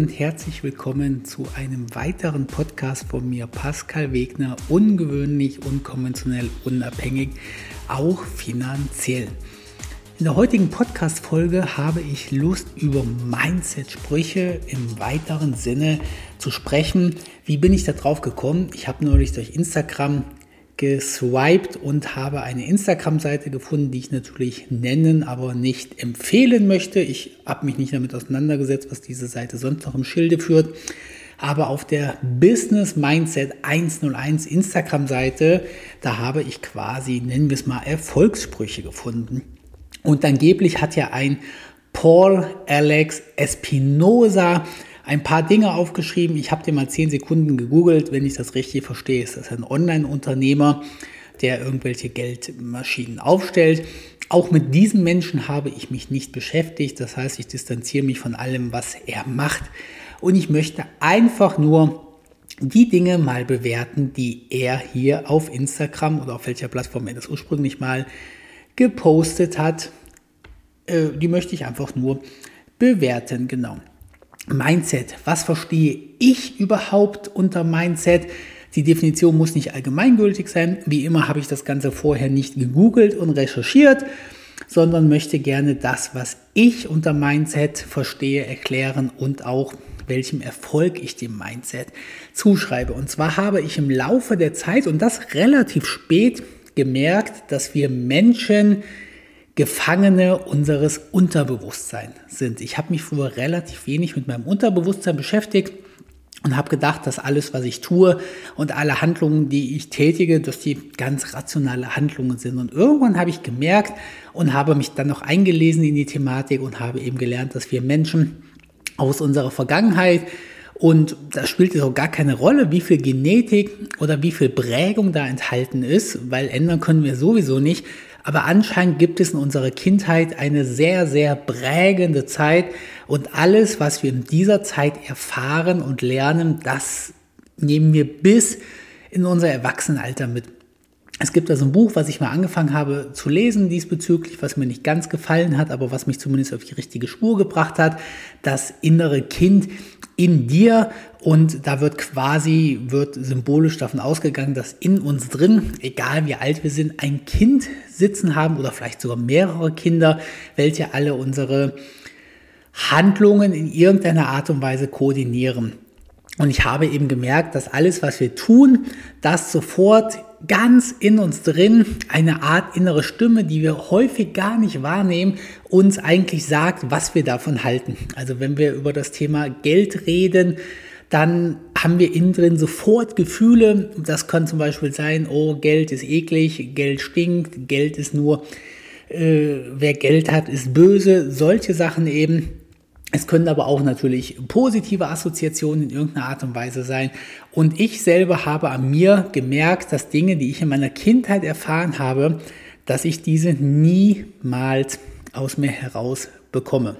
und herzlich willkommen zu einem weiteren Podcast von mir, Pascal Wegner, ungewöhnlich, unkonventionell, unabhängig, auch finanziell. In der heutigen Podcast-Folge habe ich Lust, über Mindset-Sprüche im weiteren Sinne zu sprechen. Wie bin ich da drauf gekommen? Ich habe neulich durch Instagram geswiped und habe eine Instagram-Seite gefunden, die ich natürlich nennen, aber nicht empfehlen möchte. Ich habe mich nicht damit auseinandergesetzt, was diese Seite sonst noch im Schilde führt. Aber auf der Business Mindset 101 Instagram-Seite, da habe ich quasi, nennen wir es mal, Erfolgssprüche gefunden. Und angeblich hat ja ein Paul Alex Espinosa ein paar Dinge aufgeschrieben. Ich habe dir mal zehn Sekunden gegoogelt, wenn ich das richtig verstehe. Ist das ein Online-Unternehmer, der irgendwelche Geldmaschinen aufstellt. Auch mit diesem Menschen habe ich mich nicht beschäftigt. Das heißt, ich distanziere mich von allem, was er macht. Und ich möchte einfach nur die Dinge mal bewerten, die er hier auf Instagram oder auf welcher Plattform er das ursprünglich mal gepostet hat. Äh, die möchte ich einfach nur bewerten, genau. Mindset. Was verstehe ich überhaupt unter Mindset? Die Definition muss nicht allgemeingültig sein. Wie immer habe ich das Ganze vorher nicht gegoogelt und recherchiert, sondern möchte gerne das, was ich unter Mindset verstehe, erklären und auch welchem Erfolg ich dem Mindset zuschreibe. Und zwar habe ich im Laufe der Zeit und das relativ spät gemerkt, dass wir Menschen Gefangene unseres Unterbewusstseins sind. Ich habe mich früher relativ wenig mit meinem Unterbewusstsein beschäftigt und habe gedacht, dass alles, was ich tue und alle Handlungen, die ich tätige, dass die ganz rationale Handlungen sind. Und irgendwann habe ich gemerkt und habe mich dann noch eingelesen in die Thematik und habe eben gelernt, dass wir Menschen aus unserer Vergangenheit und da spielt es auch gar keine Rolle, wie viel Genetik oder wie viel Prägung da enthalten ist, weil ändern können wir sowieso nicht. Aber anscheinend gibt es in unserer Kindheit eine sehr, sehr prägende Zeit und alles, was wir in dieser Zeit erfahren und lernen, das nehmen wir bis in unser Erwachsenenalter mit. Es gibt also ein Buch, was ich mal angefangen habe zu lesen diesbezüglich, was mir nicht ganz gefallen hat, aber was mich zumindest auf die richtige Spur gebracht hat. Das innere Kind in dir und da wird quasi, wird symbolisch davon ausgegangen, dass in uns drin, egal wie alt wir sind, ein Kind sitzen haben oder vielleicht sogar mehrere Kinder, welche alle unsere Handlungen in irgendeiner Art und Weise koordinieren. Und ich habe eben gemerkt, dass alles, was wir tun, das sofort ganz in uns drin eine Art innere Stimme, die wir häufig gar nicht wahrnehmen, uns eigentlich sagt, was wir davon halten. Also wenn wir über das Thema Geld reden, dann haben wir innen drin sofort Gefühle. Das kann zum Beispiel sein, oh, Geld ist eklig, Geld stinkt, Geld ist nur, äh, wer Geld hat, ist böse. Solche Sachen eben. Es können aber auch natürlich positive Assoziationen in irgendeiner Art und Weise sein. Und ich selber habe an mir gemerkt, dass Dinge, die ich in meiner Kindheit erfahren habe, dass ich diese niemals aus mir heraus bekomme.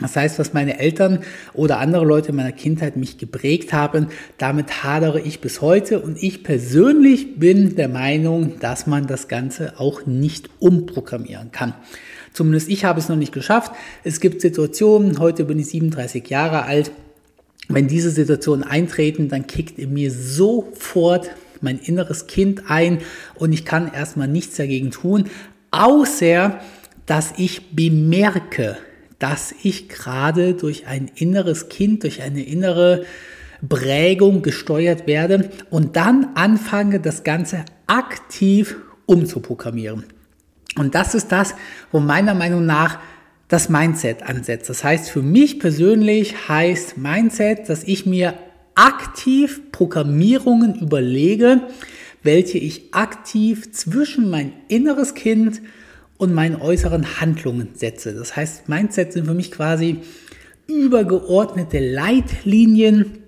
Das heißt, was meine Eltern oder andere Leute in meiner Kindheit mich geprägt haben, damit hadere ich bis heute und ich persönlich bin der Meinung, dass man das Ganze auch nicht umprogrammieren kann. Zumindest ich habe es noch nicht geschafft. Es gibt Situationen, heute bin ich 37 Jahre alt, wenn diese Situationen eintreten, dann kickt in mir sofort mein inneres Kind ein und ich kann erstmal nichts dagegen tun, außer dass ich bemerke, dass ich gerade durch ein inneres Kind, durch eine innere Prägung gesteuert werde und dann anfange, das Ganze aktiv umzuprogrammieren. Und das ist das, wo meiner Meinung nach das Mindset ansetzt. Das heißt, für mich persönlich heißt Mindset, dass ich mir aktiv Programmierungen überlege, welche ich aktiv zwischen mein inneres Kind und meinen äußeren Handlungen setze. Das heißt, Mindset sind für mich quasi übergeordnete Leitlinien,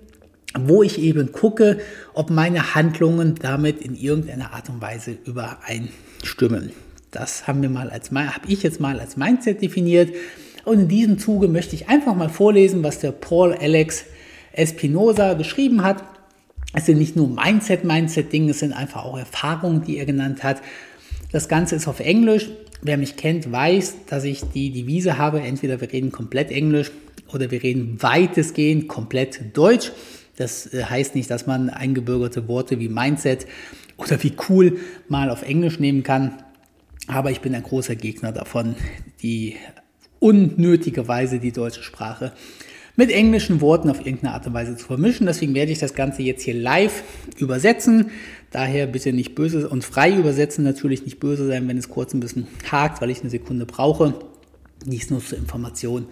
wo ich eben gucke, ob meine Handlungen damit in irgendeiner Art und Weise übereinstimmen. Das haben wir mal als habe ich jetzt mal als Mindset definiert. Und in diesem Zuge möchte ich einfach mal vorlesen, was der Paul Alex Espinosa geschrieben hat. Es sind nicht nur Mindset-Mindset-Dinge, es sind einfach auch Erfahrungen, die er genannt hat. Das Ganze ist auf Englisch. Wer mich kennt, weiß, dass ich die Devise habe, entweder wir reden komplett Englisch oder wir reden weitestgehend komplett Deutsch. Das äh, heißt nicht, dass man eingebürgerte Worte wie Mindset oder wie cool mal auf Englisch nehmen kann. Aber ich bin ein großer Gegner davon, die unnötigerweise die deutsche Sprache mit englischen Worten auf irgendeine Art und Weise zu vermischen. Deswegen werde ich das Ganze jetzt hier live übersetzen. Daher bitte nicht böse und frei übersetzen, natürlich nicht böse sein, wenn es kurz ein bisschen hakt, weil ich eine Sekunde brauche. Dies nur zur Information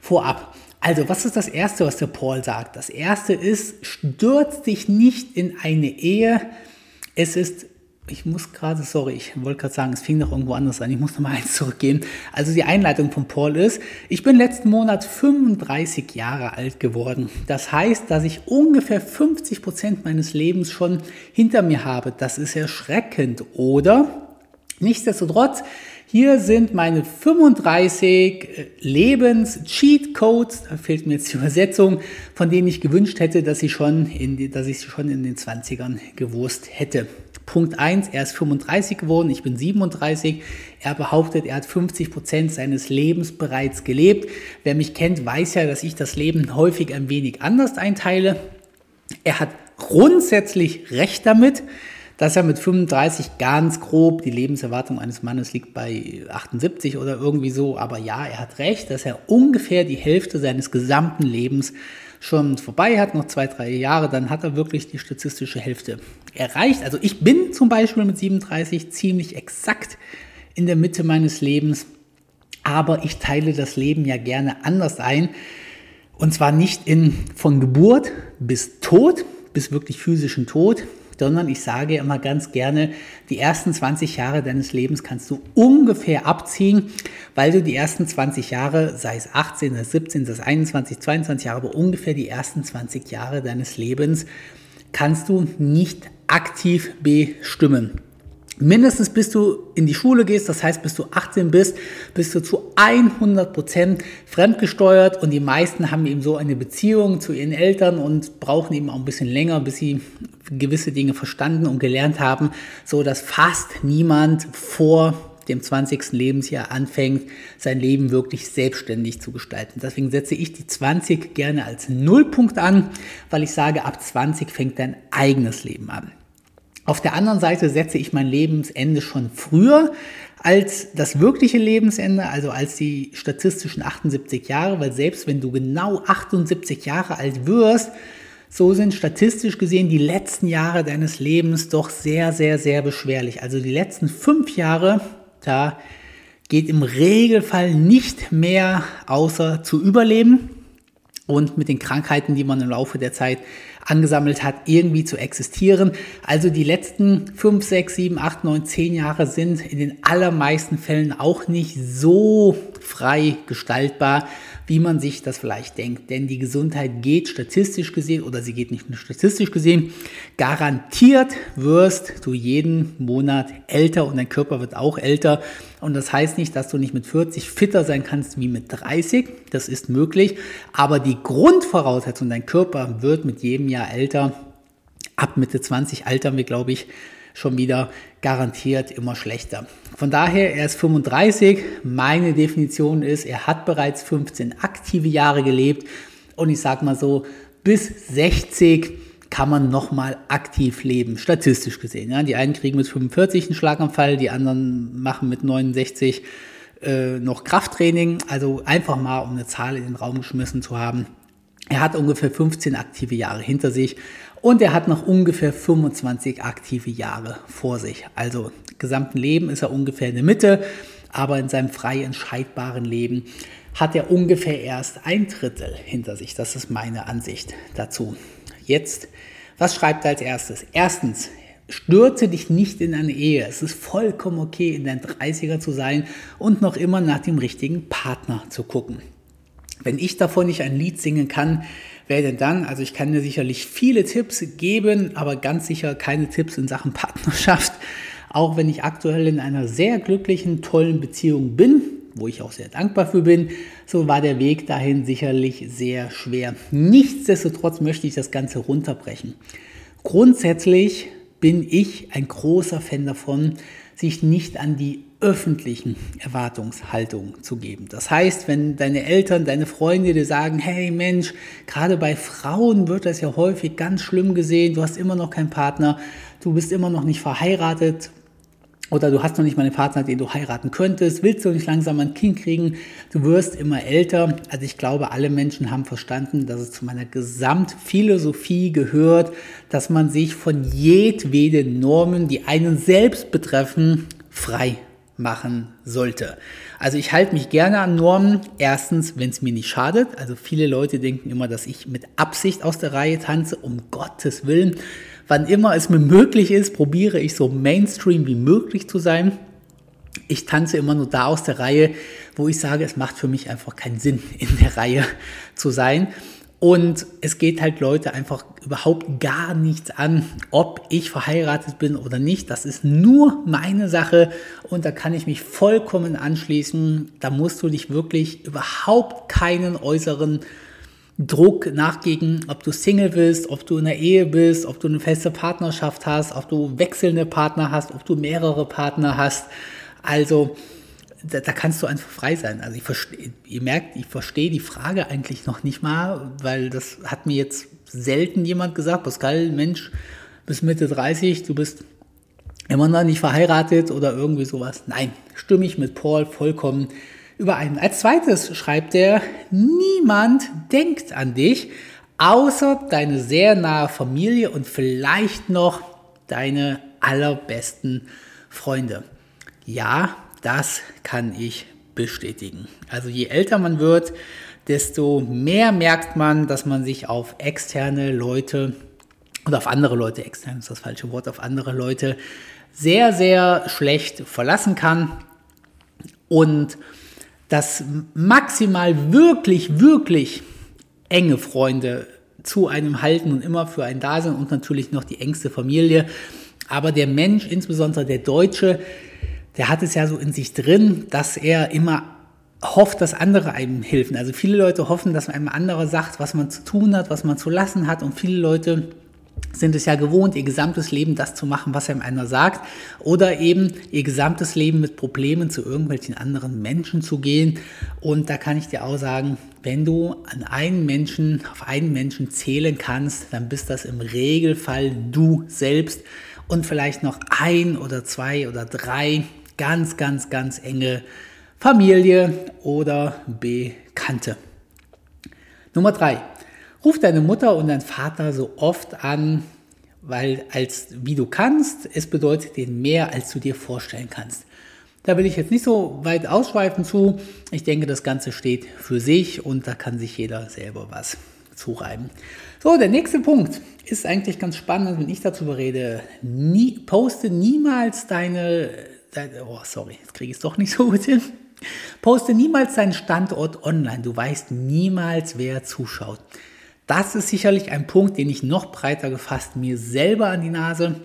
vorab. Also, was ist das Erste, was der Paul sagt? Das Erste ist, stürz dich nicht in eine Ehe. Es ist ich muss gerade, sorry, ich wollte gerade sagen, es fing noch irgendwo anders an. Ich muss noch mal eins zurückgehen. Also die Einleitung von Paul ist, ich bin letzten Monat 35 Jahre alt geworden. Das heißt, dass ich ungefähr 50 Prozent meines Lebens schon hinter mir habe. Das ist erschreckend, oder? Nichtsdestotrotz, hier sind meine 35 äh, Lebens-Cheat-Codes, da fehlt mir jetzt die Übersetzung, von denen ich gewünscht hätte, dass ich, schon in dass ich schon in den 20ern gewusst hätte. Punkt 1, er ist 35 geworden, ich bin 37. Er behauptet, er hat 50 Prozent seines Lebens bereits gelebt. Wer mich kennt, weiß ja, dass ich das Leben häufig ein wenig anders einteile. Er hat grundsätzlich recht damit, dass er mit 35 ganz grob, die Lebenserwartung eines Mannes liegt bei 78 oder irgendwie so, aber ja, er hat recht, dass er ungefähr die Hälfte seines gesamten Lebens schon vorbei hat, noch zwei, drei Jahre, dann hat er wirklich die statistische Hälfte erreicht. Also ich bin zum Beispiel mit 37 ziemlich exakt in der Mitte meines Lebens, aber ich teile das Leben ja gerne anders ein. Und zwar nicht in von Geburt bis Tod, bis wirklich physischen Tod, sondern ich sage immer ganz gerne, die ersten 20 Jahre deines Lebens kannst du ungefähr abziehen, weil du die ersten 20 Jahre, sei es 18, sei es 17, sei es 21, 22 Jahre, aber ungefähr die ersten 20 Jahre deines Lebens kannst du nicht aktiv bestimmen. Mindestens bis du in die Schule gehst, das heißt bis du 18 bist, bist du zu 100 Prozent fremdgesteuert und die meisten haben eben so eine Beziehung zu ihren Eltern und brauchen eben auch ein bisschen länger, bis sie gewisse Dinge verstanden und gelernt haben, so dass fast niemand vor dem 20. Lebensjahr anfängt, sein Leben wirklich selbstständig zu gestalten. Deswegen setze ich die 20 gerne als Nullpunkt an, weil ich sage, ab 20 fängt dein eigenes Leben an. Auf der anderen Seite setze ich mein Lebensende schon früher als das wirkliche Lebensende, also als die statistischen 78 Jahre, weil selbst wenn du genau 78 Jahre alt wirst, so sind statistisch gesehen die letzten Jahre deines Lebens doch sehr, sehr, sehr beschwerlich. Also die letzten fünf Jahre, da geht im Regelfall nicht mehr außer zu überleben und mit den Krankheiten, die man im Laufe der Zeit angesammelt hat, irgendwie zu existieren. Also die letzten 5, 6, 7, 8, 9, 10 Jahre sind in den allermeisten Fällen auch nicht so frei gestaltbar, wie man sich das vielleicht denkt. Denn die Gesundheit geht statistisch gesehen, oder sie geht nicht nur statistisch gesehen, garantiert wirst du jeden Monat älter und dein Körper wird auch älter. Und das heißt nicht, dass du nicht mit 40 fitter sein kannst wie mit 30. Das ist möglich. Aber die Grundvoraussetzung, dein Körper wird mit jedem Jahr älter. Ab Mitte 20 altern wir, glaube ich, schon wieder garantiert immer schlechter. Von daher, er ist 35. Meine Definition ist, er hat bereits 15 aktive Jahre gelebt. Und ich sage mal so, bis 60 kann man nochmal aktiv leben, statistisch gesehen. Ja, die einen kriegen mit 45 einen Schlaganfall, die anderen machen mit 69 äh, noch Krafttraining. Also einfach mal, um eine Zahl in den Raum geschmissen zu haben. Er hat ungefähr 15 aktive Jahre hinter sich und er hat noch ungefähr 25 aktive Jahre vor sich. Also im gesamten Leben ist er ungefähr in der Mitte, aber in seinem frei entscheidbaren Leben hat er ungefähr erst ein Drittel hinter sich. Das ist meine Ansicht dazu. Jetzt, was schreibt er als erstes? Erstens, stürze dich nicht in eine Ehe. Es ist vollkommen okay, in deinen 30er zu sein und noch immer nach dem richtigen Partner zu gucken. Wenn ich davon nicht ein Lied singen kann, wer denn dann? Also ich kann dir sicherlich viele Tipps geben, aber ganz sicher keine Tipps in Sachen Partnerschaft. Auch wenn ich aktuell in einer sehr glücklichen, tollen Beziehung bin, wo ich auch sehr dankbar für bin, so war der Weg dahin sicherlich sehr schwer. Nichtsdestotrotz möchte ich das Ganze runterbrechen. Grundsätzlich bin ich ein großer Fan davon, sich nicht an die öffentlichen Erwartungshaltung zu geben. Das heißt, wenn deine Eltern, deine Freunde dir sagen, hey Mensch, gerade bei Frauen wird das ja häufig ganz schlimm gesehen, du hast immer noch keinen Partner, du bist immer noch nicht verheiratet, oder du hast noch nicht mal einen Partner, den du heiraten könntest, willst du nicht langsam ein Kind kriegen, du wirst immer älter. Also ich glaube, alle Menschen haben verstanden, dass es zu meiner Gesamtphilosophie gehört, dass man sich von jedweden Normen, die einen selbst betreffen, frei machen sollte. Also ich halte mich gerne an Normen. Erstens, wenn es mir nicht schadet. Also viele Leute denken immer, dass ich mit Absicht aus der Reihe tanze. Um Gottes Willen. Wann immer es mir möglich ist, probiere ich so Mainstream wie möglich zu sein. Ich tanze immer nur da aus der Reihe, wo ich sage, es macht für mich einfach keinen Sinn, in der Reihe zu sein. Und es geht halt Leute einfach überhaupt gar nichts an, ob ich verheiratet bin oder nicht. Das ist nur meine Sache und da kann ich mich vollkommen anschließen. Da musst du dich wirklich überhaupt keinen äußeren Druck nachgehen, ob du Single bist, ob du in der Ehe bist, ob du eine feste Partnerschaft hast, ob du wechselnde Partner hast, ob du mehrere Partner hast. Also da, da kannst du einfach frei sein. Also ich verstehe, ihr merkt, ich verstehe die Frage eigentlich noch nicht mal, weil das hat mir jetzt selten jemand gesagt, Pascal, Mensch, bis Mitte 30, du bist immer noch nicht verheiratet oder irgendwie sowas. Nein, stimme ich mit Paul vollkommen überein. Als zweites schreibt er, niemand denkt an dich, außer deine sehr nahe Familie und vielleicht noch deine allerbesten Freunde. Ja, das kann ich bestätigen. Also je älter man wird, desto mehr merkt man, dass man sich auf externe Leute oder auf andere Leute, extern ist das falsche Wort, auf andere Leute sehr, sehr schlecht verlassen kann. Und dass maximal wirklich, wirklich enge Freunde zu einem halten und immer für einen da sind und natürlich noch die engste Familie. Aber der Mensch, insbesondere der Deutsche, der hat es ja so in sich drin, dass er immer hofft, dass andere einem helfen. Also viele Leute hoffen, dass einem andere sagt, was man zu tun hat, was man zu lassen hat. Und viele Leute sind es ja gewohnt, ihr gesamtes Leben das zu machen, was einem einer sagt, oder eben ihr gesamtes Leben mit Problemen zu irgendwelchen anderen Menschen zu gehen. Und da kann ich dir auch sagen, wenn du an einen Menschen, auf einen Menschen zählen kannst, dann bist das im Regelfall du selbst und vielleicht noch ein oder zwei oder drei ganz, ganz, ganz enge Familie oder Bekannte. Nummer drei. Ruf deine Mutter und deinen Vater so oft an, weil als wie du kannst, es bedeutet denen mehr, als du dir vorstellen kannst. Da will ich jetzt nicht so weit ausschweifen zu. Ich denke, das Ganze steht für sich und da kann sich jeder selber was zureiben. So, der nächste Punkt ist eigentlich ganz spannend, wenn ich dazu rede. Nie, poste niemals deine, deine oh sorry, jetzt kriege ich es doch nicht so gut hin. Poste niemals deinen Standort online. Du weißt niemals, wer zuschaut. Das ist sicherlich ein Punkt, den ich noch breiter gefasst mir selber an die Nase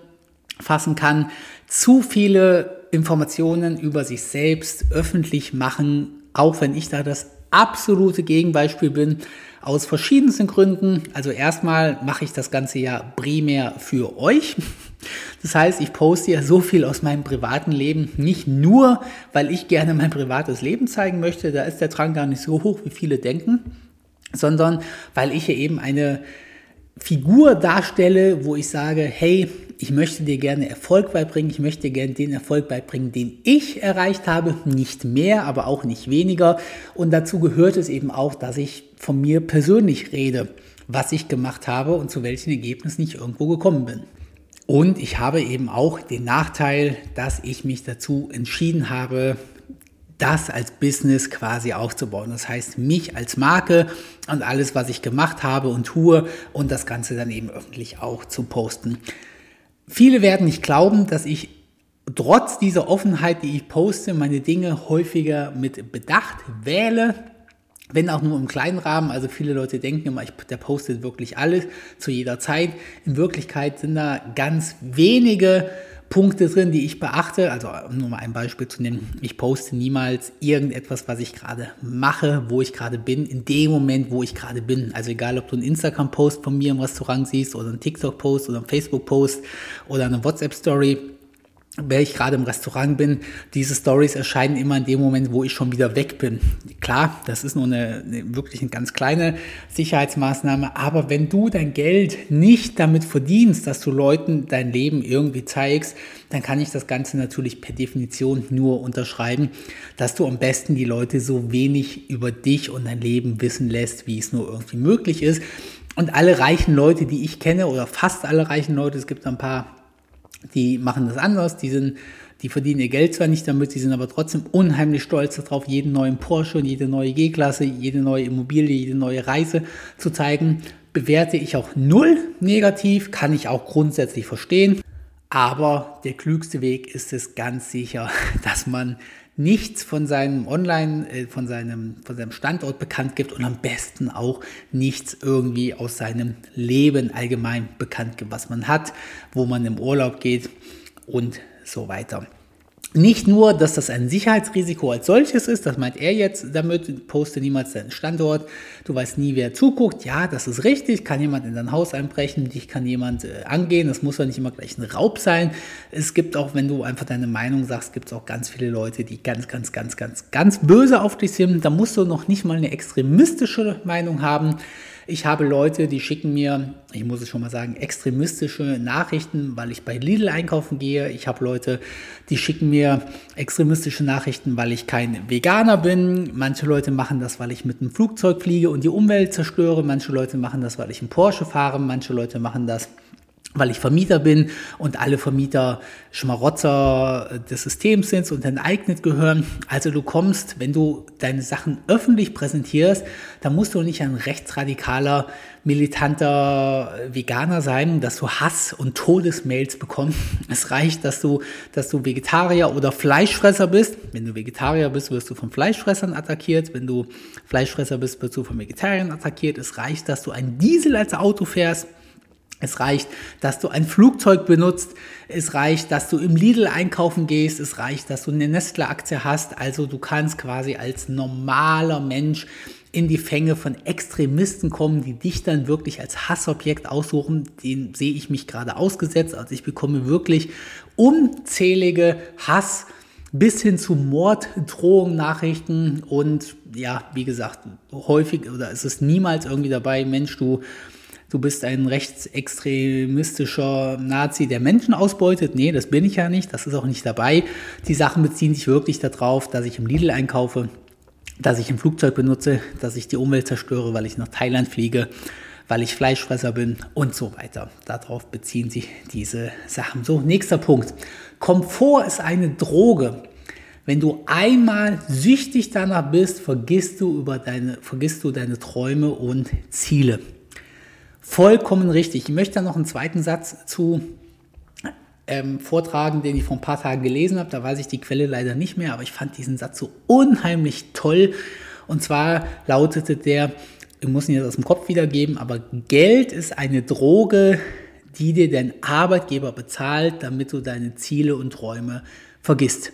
fassen kann. Zu viele Informationen über sich selbst öffentlich machen, auch wenn ich da das absolute Gegenbeispiel bin, aus verschiedensten Gründen. Also erstmal mache ich das Ganze ja primär für euch. Das heißt, ich poste ja so viel aus meinem privaten Leben, nicht nur, weil ich gerne mein privates Leben zeigen möchte, da ist der Drang gar nicht so hoch, wie viele denken, sondern weil ich hier eben eine Figur darstelle, wo ich sage, hey, ich möchte dir gerne Erfolg beibringen, ich möchte dir gerne den Erfolg beibringen, den ich erreicht habe, nicht mehr, aber auch nicht weniger. Und dazu gehört es eben auch, dass ich von mir persönlich rede, was ich gemacht habe und zu welchen Ergebnissen ich irgendwo gekommen bin. Und ich habe eben auch den Nachteil, dass ich mich dazu entschieden habe, das als Business quasi aufzubauen. Das heißt, mich als Marke und alles, was ich gemacht habe und tue und das Ganze dann eben öffentlich auch zu posten. Viele werden nicht glauben, dass ich trotz dieser Offenheit, die ich poste, meine Dinge häufiger mit Bedacht wähle, wenn auch nur im kleinen Rahmen. Also viele Leute denken immer, ich, der postet wirklich alles zu jeder Zeit. In Wirklichkeit sind da ganz wenige Punkte drin, die ich beachte. Also um nur mal ein Beispiel zu nennen. Ich poste niemals irgendetwas, was ich gerade mache, wo ich gerade bin, in dem Moment, wo ich gerade bin. Also egal, ob du einen Instagram-Post von mir im Restaurant siehst oder einen TikTok-Post oder einen Facebook-Post oder eine WhatsApp-Story. Wenn ich gerade im Restaurant bin, diese Stories erscheinen immer in dem Moment, wo ich schon wieder weg bin. Klar, das ist nur eine, eine, wirklich eine ganz kleine Sicherheitsmaßnahme, aber wenn du dein Geld nicht damit verdienst, dass du Leuten dein Leben irgendwie zeigst, dann kann ich das Ganze natürlich per Definition nur unterschreiben, dass du am besten die Leute so wenig über dich und dein Leben wissen lässt, wie es nur irgendwie möglich ist. Und alle reichen Leute, die ich kenne, oder fast alle reichen Leute, es gibt ein paar die machen das anders, die sind, die verdienen ihr Geld zwar nicht damit, die sind aber trotzdem unheimlich stolz darauf, jeden neuen Porsche und jede neue G-Klasse, jede neue Immobilie, jede neue Reise zu zeigen. Bewerte ich auch null negativ, kann ich auch grundsätzlich verstehen. Aber der klügste Weg ist es ganz sicher, dass man nichts von seinem Online, äh, von seinem, von seinem Standort bekannt gibt und am besten auch nichts irgendwie aus seinem Leben allgemein bekannt gibt, was man hat, wo man im Urlaub geht und so weiter. Nicht nur, dass das ein Sicherheitsrisiko als solches ist, das meint er jetzt damit, poste niemals deinen Standort, du weißt nie, wer zuguckt. Ja, das ist richtig, kann jemand in dein Haus einbrechen, dich kann jemand äh, angehen, das muss ja nicht immer gleich ein Raub sein. Es gibt auch, wenn du einfach deine Meinung sagst, gibt es auch ganz viele Leute, die ganz, ganz, ganz, ganz, ganz böse auf dich sind. Da musst du noch nicht mal eine extremistische Meinung haben. Ich habe Leute, die schicken mir, ich muss es schon mal sagen, extremistische Nachrichten, weil ich bei Lidl einkaufen gehe. Ich habe Leute, die schicken mir extremistische Nachrichten, weil ich kein Veganer bin. Manche Leute machen das, weil ich mit einem Flugzeug fliege und die Umwelt zerstöre. Manche Leute machen das, weil ich einen Porsche fahre. Manche Leute machen das, weil ich Vermieter bin und alle Vermieter Schmarotzer des Systems sind und enteignet gehören. Also du kommst, wenn du deine Sachen öffentlich präsentierst, dann musst du nicht ein rechtsradikaler, militanter Veganer sein, dass du Hass und Todesmails bekommst. Es reicht, dass du, dass du Vegetarier oder Fleischfresser bist. Wenn du Vegetarier bist, wirst du von Fleischfressern attackiert. Wenn du Fleischfresser bist, wirst du von Vegetariern attackiert. Es reicht, dass du ein Diesel als Auto fährst es reicht, dass du ein Flugzeug benutzt. Es reicht, dass du im Lidl einkaufen gehst. Es reicht, dass du eine Nestle-Aktie hast. Also du kannst quasi als normaler Mensch in die Fänge von Extremisten kommen, die dich dann wirklich als Hassobjekt aussuchen. Den sehe ich mich gerade ausgesetzt. Also ich bekomme wirklich unzählige Hass bis hin zu Morddrohungen, Nachrichten und ja, wie gesagt, häufig oder es ist niemals irgendwie dabei, Mensch, du du bist ein rechtsextremistischer Nazi, der Menschen ausbeutet. Nee, das bin ich ja nicht, das ist auch nicht dabei. Die Sachen beziehen sich wirklich darauf, dass ich im Lidl einkaufe, dass ich ein Flugzeug benutze, dass ich die Umwelt zerstöre, weil ich nach Thailand fliege, weil ich Fleischfresser bin und so weiter. Darauf beziehen sich diese Sachen. So, nächster Punkt. Komfort ist eine Droge. Wenn du einmal süchtig danach bist, vergisst du über deine, vergisst du deine Träume und Ziele. Vollkommen richtig. Ich möchte da noch einen zweiten Satz zu ähm, vortragen, den ich vor ein paar Tagen gelesen habe. Da weiß ich die Quelle leider nicht mehr, aber ich fand diesen Satz so unheimlich toll. Und zwar lautete der, ich muss ihn jetzt aus dem Kopf wiedergeben, aber Geld ist eine Droge, die dir dein Arbeitgeber bezahlt, damit du deine Ziele und Träume vergisst.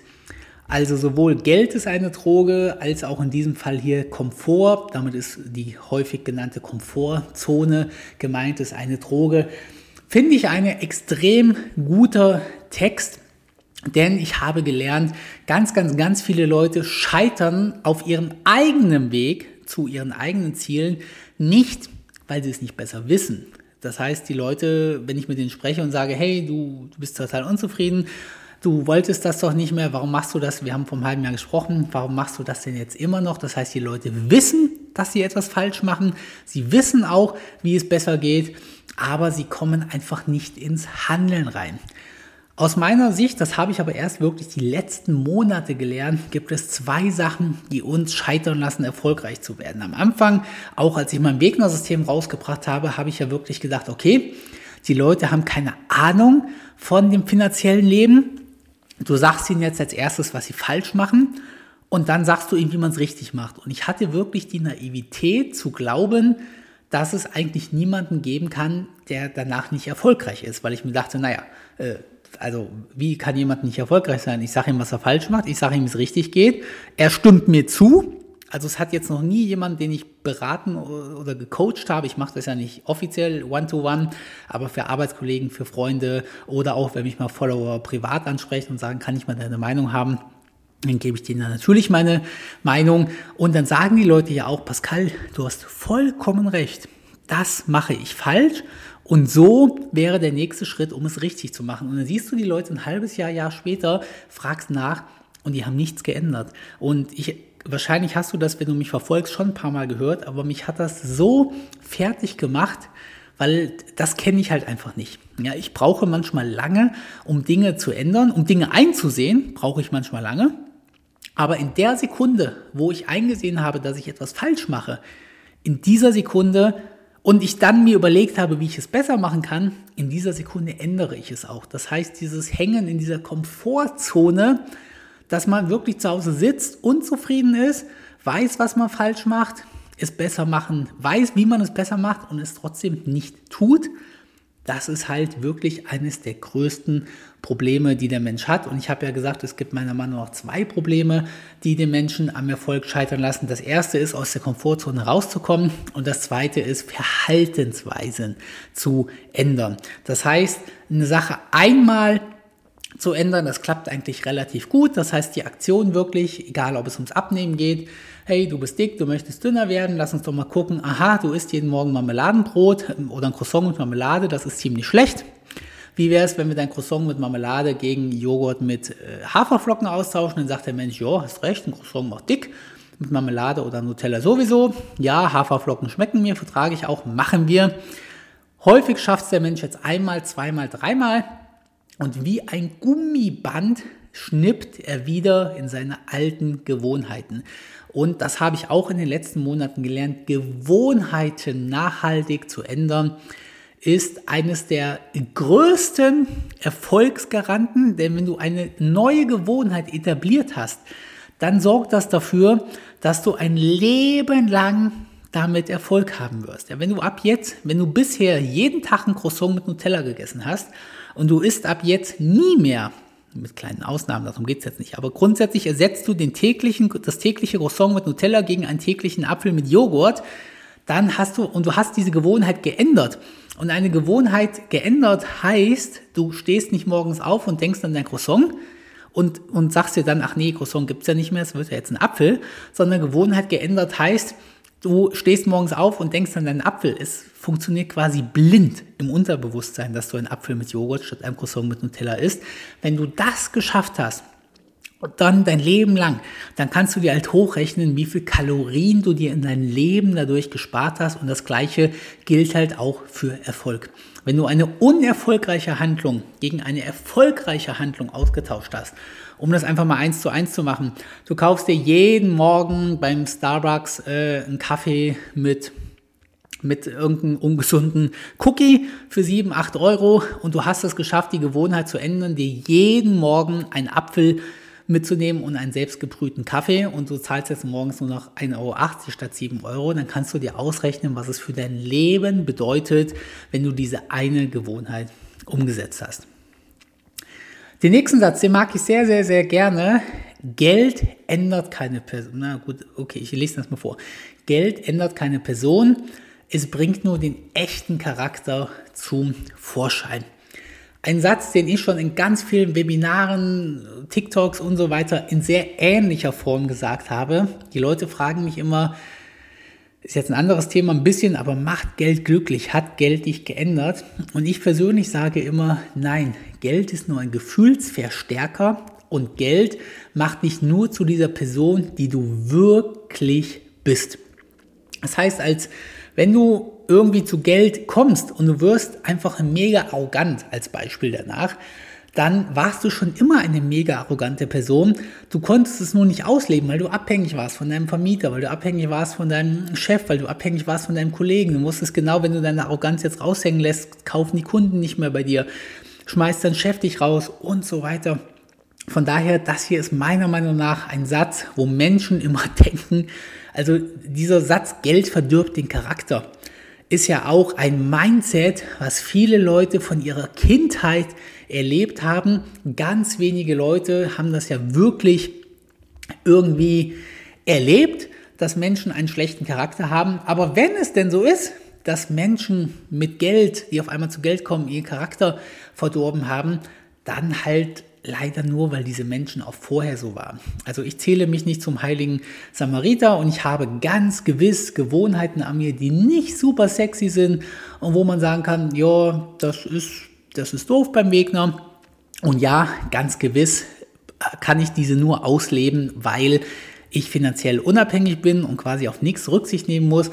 Also sowohl Geld ist eine Droge, als auch in diesem Fall hier Komfort. Damit ist die häufig genannte Komfortzone gemeint, ist eine Droge. Finde ich ein extrem guter Text, denn ich habe gelernt, ganz, ganz, ganz viele Leute scheitern auf ihrem eigenen Weg zu ihren eigenen Zielen, nicht weil sie es nicht besser wissen. Das heißt, die Leute, wenn ich mit denen spreche und sage, hey, du, du bist total unzufrieden, du wolltest das doch nicht mehr, warum machst du das? Wir haben vom halben Jahr gesprochen, warum machst du das denn jetzt immer noch? Das heißt, die Leute wissen, dass sie etwas falsch machen, sie wissen auch, wie es besser geht, aber sie kommen einfach nicht ins Handeln rein. Aus meiner Sicht, das habe ich aber erst wirklich die letzten Monate gelernt, gibt es zwei Sachen, die uns scheitern lassen, erfolgreich zu werden. Am Anfang, auch als ich mein Wegner-System rausgebracht habe, habe ich ja wirklich gedacht, okay, die Leute haben keine Ahnung von dem finanziellen Leben, Du sagst ihnen jetzt als erstes, was sie falsch machen und dann sagst du ihnen, wie man es richtig macht. Und ich hatte wirklich die Naivität zu glauben, dass es eigentlich niemanden geben kann, der danach nicht erfolgreich ist, weil ich mir dachte, naja, äh, also wie kann jemand nicht erfolgreich sein? Ich sage ihm, was er falsch macht, ich sage ihm, wie es richtig geht. Er stimmt mir zu. Also es hat jetzt noch nie jemand, den ich beraten oder gecoacht habe. Ich mache das ja nicht offiziell one-to-one, -one, aber für Arbeitskollegen, für Freunde oder auch, wenn mich mal Follower privat ansprechen und sagen, kann ich mal deine Meinung haben, dann gebe ich denen natürlich meine Meinung. Und dann sagen die Leute ja auch, Pascal, du hast vollkommen recht. Das mache ich falsch. Und so wäre der nächste Schritt, um es richtig zu machen. Und dann siehst du die Leute ein halbes Jahr, Jahr später, fragst nach und die haben nichts geändert. Und ich, wahrscheinlich hast du das, wenn du mich verfolgst, schon ein paar Mal gehört, aber mich hat das so fertig gemacht, weil das kenne ich halt einfach nicht. Ja, ich brauche manchmal lange, um Dinge zu ändern, um Dinge einzusehen, brauche ich manchmal lange. Aber in der Sekunde, wo ich eingesehen habe, dass ich etwas falsch mache, in dieser Sekunde und ich dann mir überlegt habe, wie ich es besser machen kann, in dieser Sekunde ändere ich es auch. Das heißt, dieses Hängen in dieser Komfortzone, dass man wirklich zu Hause sitzt, unzufrieden ist, weiß, was man falsch macht, es besser machen, weiß, wie man es besser macht und es trotzdem nicht tut, das ist halt wirklich eines der größten Probleme, die der Mensch hat. Und ich habe ja gesagt, es gibt meiner Meinung nach zwei Probleme, die den Menschen am Erfolg scheitern lassen. Das erste ist, aus der Komfortzone rauszukommen. Und das zweite ist, Verhaltensweisen zu ändern. Das heißt, eine Sache einmal zu ändern. Das klappt eigentlich relativ gut. Das heißt, die Aktion wirklich, egal ob es ums Abnehmen geht, hey, du bist dick, du möchtest dünner werden, lass uns doch mal gucken, aha, du isst jeden Morgen Marmeladenbrot oder ein Croissant mit Marmelade, das ist ziemlich schlecht. Wie wäre es, wenn wir dein Croissant mit Marmelade gegen Joghurt mit äh, Haferflocken austauschen? Dann sagt der Mensch, ja, hast recht, ein Croissant macht dick, mit Marmelade oder Nutella sowieso. Ja, Haferflocken schmecken mir, vertrage ich auch, machen wir. Häufig schafft es der Mensch jetzt einmal, zweimal, dreimal und wie ein Gummiband schnippt er wieder in seine alten Gewohnheiten. Und das habe ich auch in den letzten Monaten gelernt. Gewohnheiten nachhaltig zu ändern ist eines der größten Erfolgsgaranten, denn wenn du eine neue Gewohnheit etabliert hast, dann sorgt das dafür, dass du ein Leben lang damit Erfolg haben wirst. Ja, wenn du ab jetzt, wenn du bisher jeden Tag ein Croissant mit Nutella gegessen hast und du isst ab jetzt nie mehr mit kleinen Ausnahmen, darum geht es jetzt nicht. Aber grundsätzlich ersetzt du den täglichen, das tägliche Croissant mit Nutella gegen einen täglichen Apfel mit Joghurt, dann hast du, und du hast diese Gewohnheit geändert. Und eine Gewohnheit geändert heißt, du stehst nicht morgens auf und denkst an dein Croissant und, und sagst dir dann, ach nee, Croissant gibt's ja nicht mehr, es wird ja jetzt ein Apfel, sondern Gewohnheit geändert heißt, du stehst morgens auf und denkst an deinen Apfel. Es funktioniert quasi blind im Unterbewusstsein, dass du einen Apfel mit Joghurt statt einem Croissant mit Nutella isst. Wenn du das geschafft hast, und dann dein Leben lang, dann kannst du dir halt hochrechnen, wie viel Kalorien du dir in dein Leben dadurch gespart hast. Und das Gleiche gilt halt auch für Erfolg. Wenn du eine unerfolgreiche Handlung gegen eine erfolgreiche Handlung ausgetauscht hast um das einfach mal eins zu eins zu machen. Du kaufst dir jeden Morgen beim Starbucks äh, einen Kaffee mit mit irgendeinem ungesunden Cookie für 7, 8 Euro und du hast es geschafft, die Gewohnheit zu ändern, dir jeden Morgen einen Apfel mitzunehmen und einen selbstgebrühten Kaffee und du zahlst jetzt morgens nur noch 1,80 Euro statt 7 Euro, dann kannst du dir ausrechnen, was es für dein Leben bedeutet, wenn du diese eine Gewohnheit umgesetzt hast. Den nächsten Satz, den mag ich sehr, sehr, sehr gerne. Geld ändert keine Person. Na gut, okay, ich lese das mal vor. Geld ändert keine Person. Es bringt nur den echten Charakter zum Vorschein. Ein Satz, den ich schon in ganz vielen Webinaren, TikToks und so weiter in sehr ähnlicher Form gesagt habe. Die Leute fragen mich immer, ist jetzt ein anderes Thema ein bisschen, aber macht Geld glücklich? Hat Geld dich geändert? Und ich persönlich sage immer, nein, Geld ist nur ein Gefühlsverstärker und Geld macht dich nur zu dieser Person, die du wirklich bist. Das heißt, als wenn du irgendwie zu Geld kommst und du wirst einfach mega arrogant als Beispiel danach, dann warst du schon immer eine mega arrogante Person. Du konntest es nur nicht ausleben, weil du abhängig warst von deinem Vermieter, weil du abhängig warst von deinem Chef, weil du abhängig warst von deinem Kollegen. Du wusstest genau, wenn du deine Arroganz jetzt raushängen lässt, kaufen die Kunden nicht mehr bei dir, schmeißt dein Chef dich raus und so weiter. Von daher, das hier ist meiner Meinung nach ein Satz, wo Menschen immer denken, also dieser Satz, Geld verdirbt den Charakter, ist ja auch ein Mindset, was viele Leute von ihrer Kindheit erlebt haben. Ganz wenige Leute haben das ja wirklich irgendwie erlebt. dass Menschen einen schlechten Charakter haben. Aber wenn es denn so ist, dass Menschen mit Geld, die auf einmal zu Geld kommen, ihren Charakter verdorben haben, dann halt leider nur, weil diese Menschen auch vorher so waren. Also ich zähle mich nicht zum heiligen Samariter und ich habe ganz gewiss Gewohnheiten an mir, die nicht super sexy sind und wo man sagen kann, ja, das ist, das ist doof beim Wegner. Und ja, ganz gewiss kann ich diese nur ausleben, weil ich finanziell unabhängig bin und quasi auf nichts Rücksicht nehmen muss.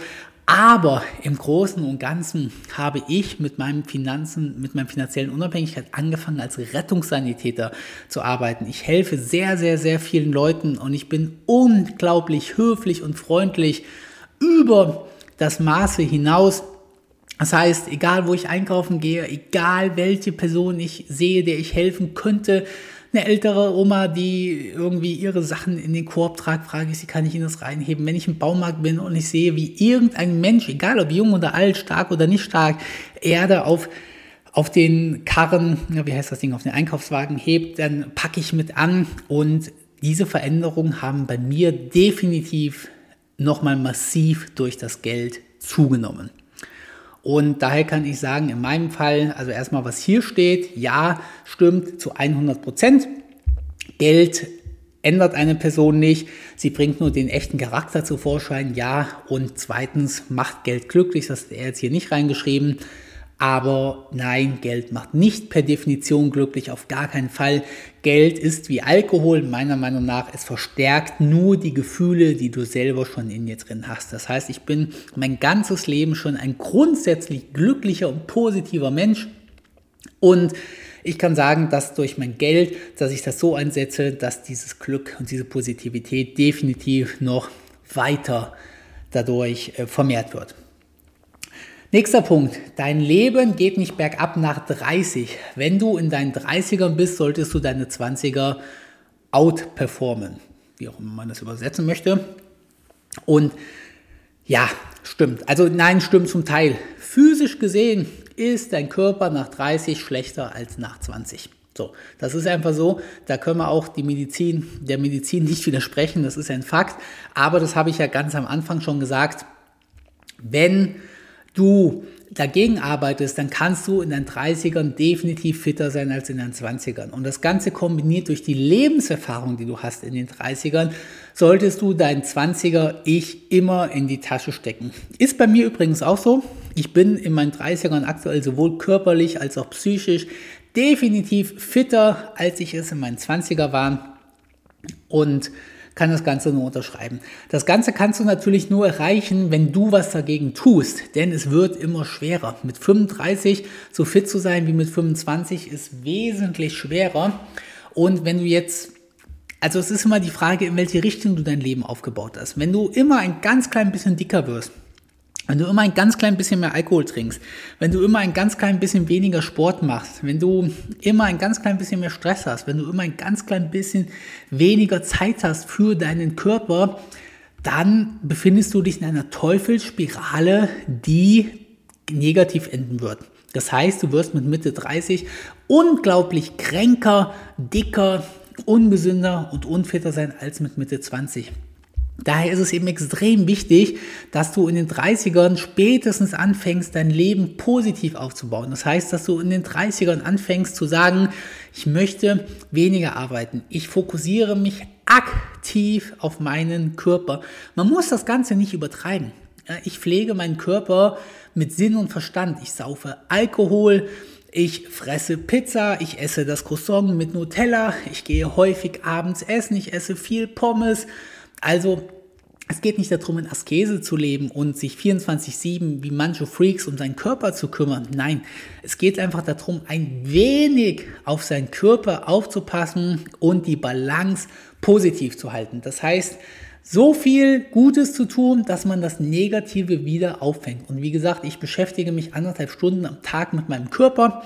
Aber im Großen und Ganzen habe ich mit meinem Finanzen, mit meiner finanziellen Unabhängigkeit angefangen, als Rettungssanitäter zu arbeiten. Ich helfe sehr, sehr, sehr vielen Leuten und ich bin unglaublich höflich und freundlich über das Maße hinaus. Das heißt, egal wo ich einkaufen gehe, egal welche Person ich sehe, der ich helfen könnte, eine ältere Oma, die irgendwie ihre Sachen in den Korb tragt, frage ich sie, kann ich Ihnen das reinheben? Wenn ich im Baumarkt bin und ich sehe, wie irgendein Mensch, egal ob jung oder alt, stark oder nicht stark, Erde auf auf den Karren, wie heißt das Ding, auf den Einkaufswagen hebt, dann packe ich mit an und diese Veränderungen haben bei mir definitiv nochmal massiv durch das Geld zugenommen. Und daher kann ich sagen, in meinem Fall, also erstmal, was hier steht, ja, stimmt zu 100 Prozent. Geld ändert eine Person nicht, sie bringt nur den echten Charakter zu Vorschein, ja. Und zweitens, macht Geld glücklich, das hat er jetzt hier nicht reingeschrieben. Aber nein, Geld macht nicht per Definition glücklich, auf gar keinen Fall. Geld ist wie Alkohol, meiner Meinung nach. Es verstärkt nur die Gefühle, die du selber schon in dir drin hast. Das heißt, ich bin mein ganzes Leben schon ein grundsätzlich glücklicher und positiver Mensch. Und ich kann sagen, dass durch mein Geld, dass ich das so einsetze, dass dieses Glück und diese Positivität definitiv noch weiter dadurch äh, vermehrt wird. Nächster Punkt. Dein Leben geht nicht bergab nach 30. Wenn du in deinen 30ern bist, solltest du deine 20er outperformen. Wie auch immer man das übersetzen möchte. Und ja, stimmt. Also nein, stimmt zum Teil. Physisch gesehen ist dein Körper nach 30 schlechter als nach 20. So, das ist einfach so. Da können wir auch die Medizin, der Medizin nicht widersprechen. Das ist ein Fakt. Aber das habe ich ja ganz am Anfang schon gesagt. Wenn du dagegen arbeitest, dann kannst du in deinen 30ern definitiv fitter sein als in deinen 20ern. Und das Ganze kombiniert durch die Lebenserfahrung, die du hast in den 30ern, solltest du dein 20er Ich immer in die Tasche stecken. Ist bei mir übrigens auch so. Ich bin in meinen 30ern aktuell sowohl körperlich als auch psychisch definitiv fitter, als ich es in meinen 20er war. Und kann das Ganze nur unterschreiben. Das Ganze kannst du natürlich nur erreichen, wenn du was dagegen tust, denn es wird immer schwerer. Mit 35 so fit zu sein wie mit 25 ist wesentlich schwerer. Und wenn du jetzt also es ist immer die Frage, in welche Richtung du dein Leben aufgebaut hast. Wenn du immer ein ganz klein bisschen dicker wirst, wenn du immer ein ganz klein bisschen mehr Alkohol trinkst, wenn du immer ein ganz klein bisschen weniger Sport machst, wenn du immer ein ganz klein bisschen mehr Stress hast, wenn du immer ein ganz klein bisschen weniger Zeit hast für deinen Körper, dann befindest du dich in einer Teufelsspirale, die negativ enden wird. Das heißt, du wirst mit Mitte 30 unglaublich kränker, dicker, ungesünder und unfitter sein als mit Mitte 20. Daher ist es eben extrem wichtig, dass du in den 30ern spätestens anfängst, dein Leben positiv aufzubauen. Das heißt, dass du in den 30ern anfängst zu sagen, ich möchte weniger arbeiten. Ich fokussiere mich aktiv auf meinen Körper. Man muss das Ganze nicht übertreiben. Ich pflege meinen Körper mit Sinn und Verstand. Ich saufe Alkohol, ich fresse Pizza, ich esse das Croissant mit Nutella, ich gehe häufig abends essen, ich esse viel Pommes. Also es geht nicht darum, in Askese zu leben und sich 24-7 wie manche Freaks um seinen Körper zu kümmern. Nein, es geht einfach darum, ein wenig auf seinen Körper aufzupassen und die Balance positiv zu halten. Das heißt, so viel Gutes zu tun, dass man das Negative wieder auffängt. Und wie gesagt, ich beschäftige mich anderthalb Stunden am Tag mit meinem Körper.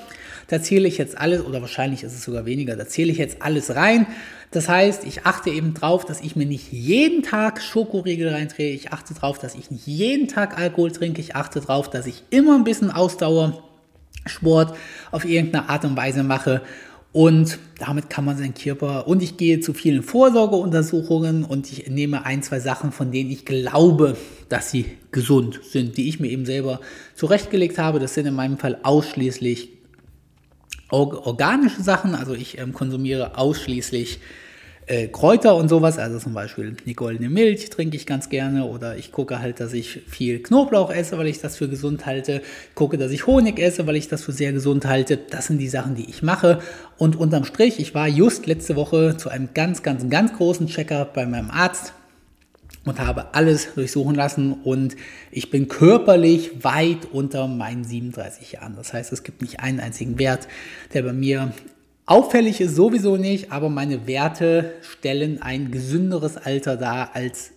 Da zähle ich jetzt alles, oder wahrscheinlich ist es sogar weniger, da zähle ich jetzt alles rein. Das heißt, ich achte eben drauf, dass ich mir nicht jeden Tag Schokoriegel reindrehe. Ich achte drauf, dass ich nicht jeden Tag Alkohol trinke. Ich achte drauf, dass ich immer ein bisschen Ausdauersport auf irgendeine Art und Weise mache Und damit kann man seinen Körper, und ich gehe zu vielen Vorsorgeuntersuchungen und ich nehme ein, zwei Sachen, von denen ich glaube, dass sie gesund sind, die ich mir eben selber zurechtgelegt habe. Das sind in meinem Fall ausschließlich organische Sachen. Also ich ähm, konsumiere ausschließlich äh, Kräuter und sowas, also zum Beispiel die goldene Milch trinke ich ganz gerne oder ich gucke halt, dass ich viel Knoblauch esse, weil ich das für gesund halte, gucke, dass ich Honig esse, weil ich das für sehr gesund halte. Das sind die Sachen, die ich mache. Und unterm Strich, ich war just letzte Woche zu einem ganz, ganz, ganz großen Checker bei meinem Arzt und habe alles durchsuchen lassen und ich bin körperlich weit unter meinen 37 Jahren. Das heißt, es gibt nicht einen einzigen Wert, der bei mir Auffällig ist sowieso nicht, aber meine Werte stellen ein gesünderes Alter dar als,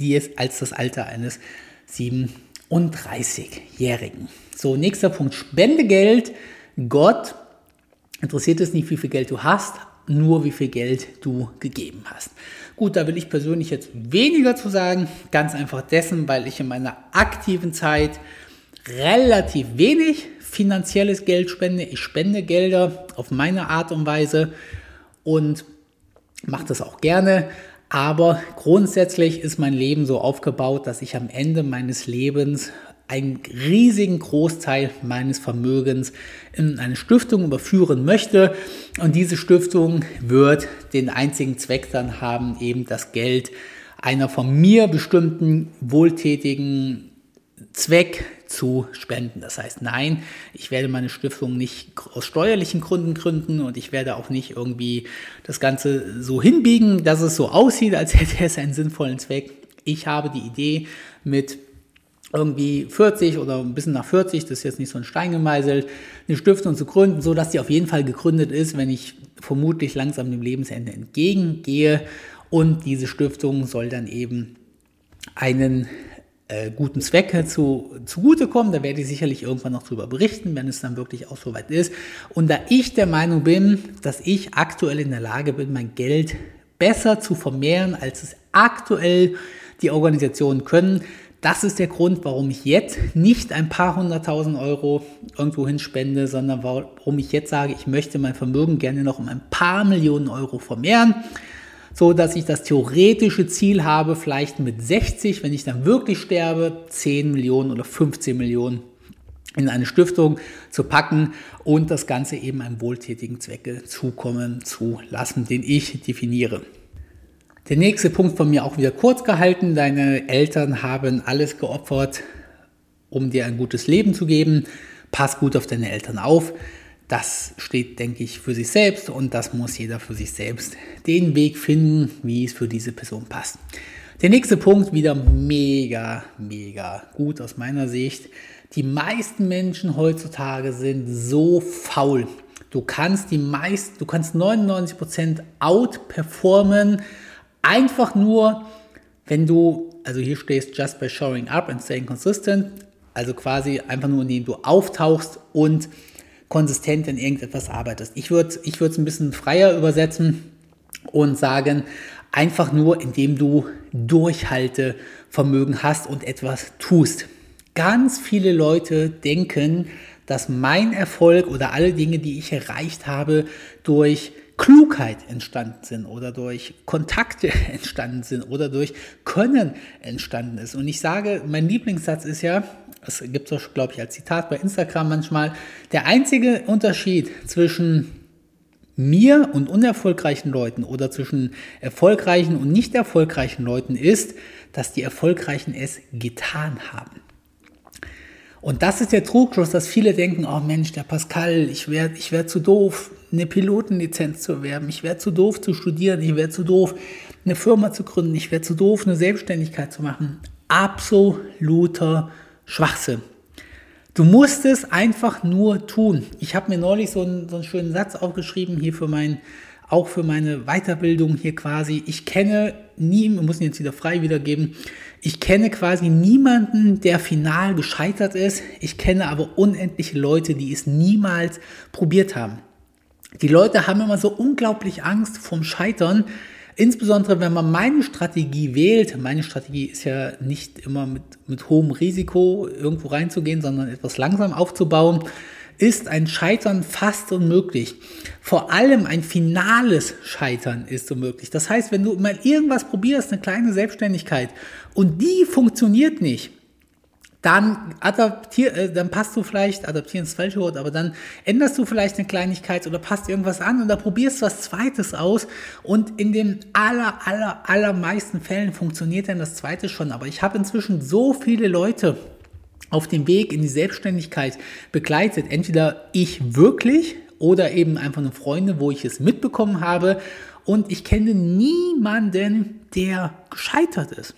die es, als das Alter eines 37-Jährigen. So, nächster Punkt. Spendegeld. Gott interessiert es nicht, wie viel Geld du hast, nur wie viel Geld du gegeben hast. Gut, da will ich persönlich jetzt weniger zu sagen. Ganz einfach dessen, weil ich in meiner aktiven Zeit relativ wenig finanzielles Geld spende. Ich spende Gelder auf meine Art und Weise und mache das auch gerne. Aber grundsätzlich ist mein Leben so aufgebaut, dass ich am Ende meines Lebens einen riesigen Großteil meines Vermögens in eine Stiftung überführen möchte. Und diese Stiftung wird den einzigen Zweck dann haben, eben das Geld einer von mir bestimmten wohltätigen Zweck zu spenden. Das heißt, nein, ich werde meine Stiftung nicht aus steuerlichen Gründen gründen und ich werde auch nicht irgendwie das Ganze so hinbiegen, dass es so aussieht, als hätte es einen sinnvollen Zweck. Ich habe die Idee mit irgendwie 40 oder ein bisschen nach 40, das ist jetzt nicht so ein Stein gemeißelt, eine Stiftung zu gründen, so dass die auf jeden Fall gegründet ist, wenn ich vermutlich langsam dem Lebensende entgegengehe. Und diese Stiftung soll dann eben einen äh, guten Zwecke zu, zugutekommen. Da werde ich sicherlich irgendwann noch drüber berichten, wenn es dann wirklich auch soweit ist. Und da ich der Meinung bin, dass ich aktuell in der Lage bin, mein Geld besser zu vermehren, als es aktuell die Organisationen können, das ist der Grund, warum ich jetzt nicht ein paar hunderttausend Euro irgendwo hinspende, sondern warum ich jetzt sage, ich möchte mein Vermögen gerne noch um ein paar Millionen Euro vermehren so dass ich das theoretische Ziel habe, vielleicht mit 60, wenn ich dann wirklich sterbe, 10 Millionen oder 15 Millionen in eine Stiftung zu packen und das Ganze eben einem wohltätigen Zwecke zukommen zu lassen, den ich definiere. Der nächste Punkt von mir auch wieder kurz gehalten. Deine Eltern haben alles geopfert, um dir ein gutes Leben zu geben. Pass gut auf deine Eltern auf das steht, denke ich, für sich selbst und das muss jeder für sich selbst den Weg finden, wie es für diese Person passt. Der nächste Punkt wieder mega, mega gut aus meiner Sicht. Die meisten Menschen heutzutage sind so faul. Du kannst die meisten, du kannst 99% outperformen, einfach nur, wenn du, also hier stehst just by showing up and staying consistent, also quasi einfach nur, indem du auftauchst und konsistent in irgendetwas arbeitest. Ich würde ich es ein bisschen freier übersetzen und sagen, einfach nur, indem du Durchhaltevermögen hast und etwas tust. Ganz viele Leute denken, dass mein Erfolg oder alle Dinge, die ich erreicht habe, durch Klugheit entstanden sind oder durch Kontakte entstanden sind oder durch Können entstanden ist. Und ich sage, mein Lieblingssatz ist ja, es gibt es, glaube ich, als Zitat bei Instagram manchmal, der einzige Unterschied zwischen mir und unerfolgreichen Leuten oder zwischen erfolgreichen und nicht erfolgreichen Leuten ist, dass die Erfolgreichen es getan haben. Und das ist der Trugschluss, dass viele denken, oh Mensch, der Pascal, ich wäre ich wär zu doof, eine Pilotenlizenz zu erwerben, ich wäre zu doof zu studieren, ich wäre zu doof, eine Firma zu gründen, ich wäre zu doof, eine Selbstständigkeit zu machen. Absoluter Schwachsinn. Du musst es einfach nur tun. Ich habe mir neulich so einen, so einen schönen Satz aufgeschrieben, hier für mein, auch für meine Weiterbildung hier quasi. Ich kenne nie, wir müssen jetzt wieder frei wiedergeben, ich kenne quasi niemanden, der final gescheitert ist. Ich kenne aber unendliche Leute, die es niemals probiert haben. Die Leute haben immer so unglaublich Angst vom Scheitern, Insbesondere wenn man meine Strategie wählt, meine Strategie ist ja nicht immer mit, mit hohem Risiko irgendwo reinzugehen, sondern etwas langsam aufzubauen. ist ein Scheitern fast unmöglich. Vor allem ein finales Scheitern ist unmöglich. Das heißt, wenn du mal irgendwas probierst, eine kleine Selbstständigkeit, und die funktioniert nicht, dann adaptier, äh, dann passt du vielleicht, adaptieren ist falsche Wort, aber dann änderst du vielleicht eine Kleinigkeit oder passt irgendwas an und da probierst du was Zweites aus und in den aller, aller, allermeisten Fällen funktioniert dann das Zweite schon. Aber ich habe inzwischen so viele Leute auf dem Weg in die Selbstständigkeit begleitet. Entweder ich wirklich oder eben einfach nur Freunde, wo ich es mitbekommen habe. Und ich kenne niemanden, der gescheitert ist.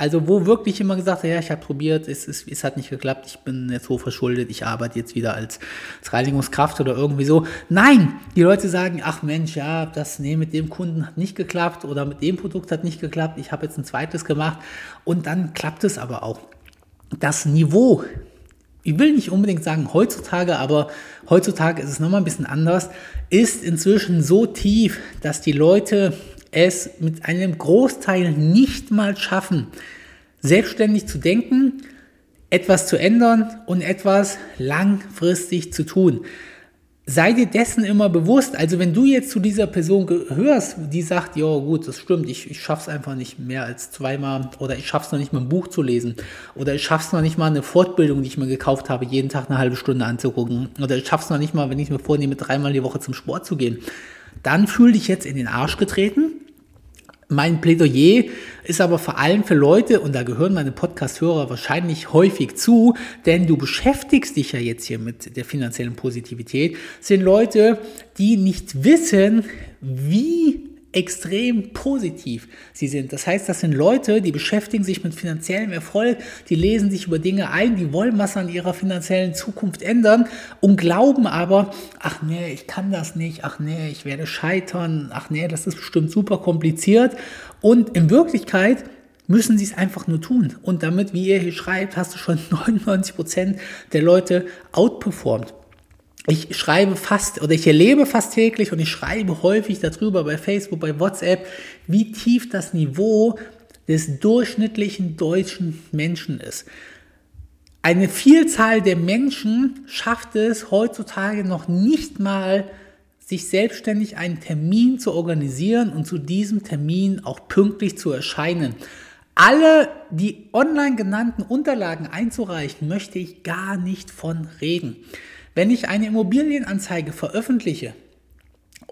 Also wo wirklich immer gesagt, ja, ich habe probiert, es, es, es hat nicht geklappt, ich bin jetzt so verschuldet, ich arbeite jetzt wieder als, als Reinigungskraft oder irgendwie so. Nein, die Leute sagen, ach Mensch, ja, das nee, mit dem Kunden hat nicht geklappt oder mit dem Produkt hat nicht geklappt, ich habe jetzt ein zweites gemacht und dann klappt es aber auch. Das Niveau, ich will nicht unbedingt sagen heutzutage, aber heutzutage ist es nochmal ein bisschen anders, ist inzwischen so tief, dass die Leute es mit einem Großteil nicht mal schaffen, selbstständig zu denken, etwas zu ändern und etwas langfristig zu tun. Sei dir dessen immer bewusst. Also wenn du jetzt zu dieser Person gehörst, die sagt, ja gut, das stimmt, ich, ich es einfach nicht mehr als zweimal oder ich schaffe es noch nicht mal ein Buch zu lesen oder ich schaffe es noch nicht mal eine Fortbildung, die ich mir gekauft habe, jeden Tag eine halbe Stunde anzugucken oder ich schaffe es noch nicht mal, wenn ich mir vornehme, dreimal die Woche zum Sport zu gehen, dann fühl dich jetzt in den Arsch getreten. Mein Plädoyer ist aber vor allem für Leute, und da gehören meine Podcast-Hörer wahrscheinlich häufig zu, denn du beschäftigst dich ja jetzt hier mit der finanziellen Positivität, sind Leute, die nicht wissen, wie extrem positiv sie sind. Das heißt, das sind Leute, die beschäftigen sich mit finanziellem Erfolg, die lesen sich über Dinge ein, die wollen was an ihrer finanziellen Zukunft ändern und glauben aber, ach nee, ich kann das nicht, ach nee, ich werde scheitern, ach nee, das ist bestimmt super kompliziert. Und in Wirklichkeit müssen sie es einfach nur tun. Und damit, wie ihr hier schreibt, hast du schon 99 Prozent der Leute outperformed ich schreibe fast oder ich erlebe fast täglich und ich schreibe häufig darüber bei Facebook, bei WhatsApp, wie tief das Niveau des durchschnittlichen deutschen Menschen ist. Eine Vielzahl der Menschen schafft es heutzutage noch nicht mal, sich selbstständig einen Termin zu organisieren und zu diesem Termin auch pünktlich zu erscheinen. Alle die online genannten Unterlagen einzureichen, möchte ich gar nicht von reden. Wenn ich eine Immobilienanzeige veröffentliche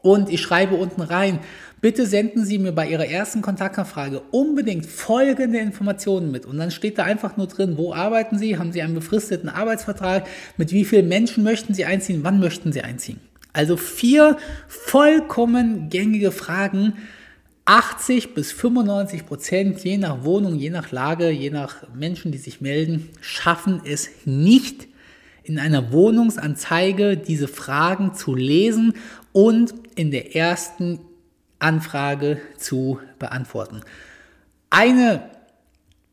und ich schreibe unten rein, bitte senden Sie mir bei Ihrer ersten Kontaktanfrage unbedingt folgende Informationen mit. Und dann steht da einfach nur drin, wo arbeiten Sie, haben Sie einen befristeten Arbeitsvertrag, mit wie vielen Menschen möchten Sie einziehen, wann möchten Sie einziehen. Also vier vollkommen gängige Fragen, 80 bis 95 Prozent, je nach Wohnung, je nach Lage, je nach Menschen, die sich melden, schaffen es nicht, in einer Wohnungsanzeige diese Fragen zu lesen und in der ersten Anfrage zu beantworten. Eine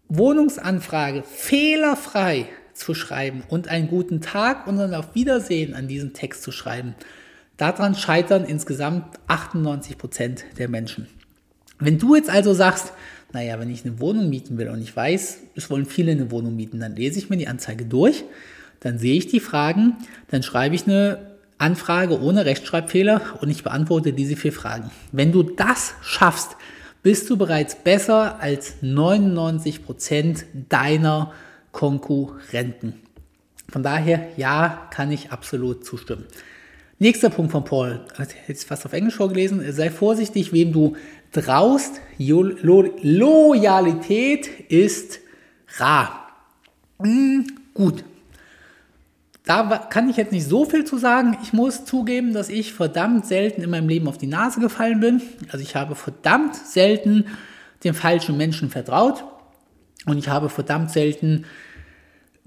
Wohnungsanfrage fehlerfrei zu schreiben und einen guten Tag und dann auf Wiedersehen an diesem Text zu schreiben, daran scheitern insgesamt 98 Prozent der Menschen. Wenn du jetzt also sagst, naja, wenn ich eine Wohnung mieten will und ich weiß, es wollen viele eine Wohnung mieten, dann lese ich mir die Anzeige durch, dann sehe ich die Fragen, dann schreibe ich eine Anfrage ohne Rechtschreibfehler und ich beantworte diese vier Fragen. Wenn du das schaffst, bist du bereits besser als 99 Prozent deiner Konkurrenten. Von daher, ja, kann ich absolut zustimmen. Nächster Punkt von Paul, jetzt fast auf Englisch vorgelesen, sei vorsichtig, wem du traust. Loyalität ist rar. Hm, gut, da kann ich jetzt nicht so viel zu sagen. Ich muss zugeben, dass ich verdammt selten in meinem Leben auf die Nase gefallen bin. Also ich habe verdammt selten den falschen Menschen vertraut und ich habe verdammt selten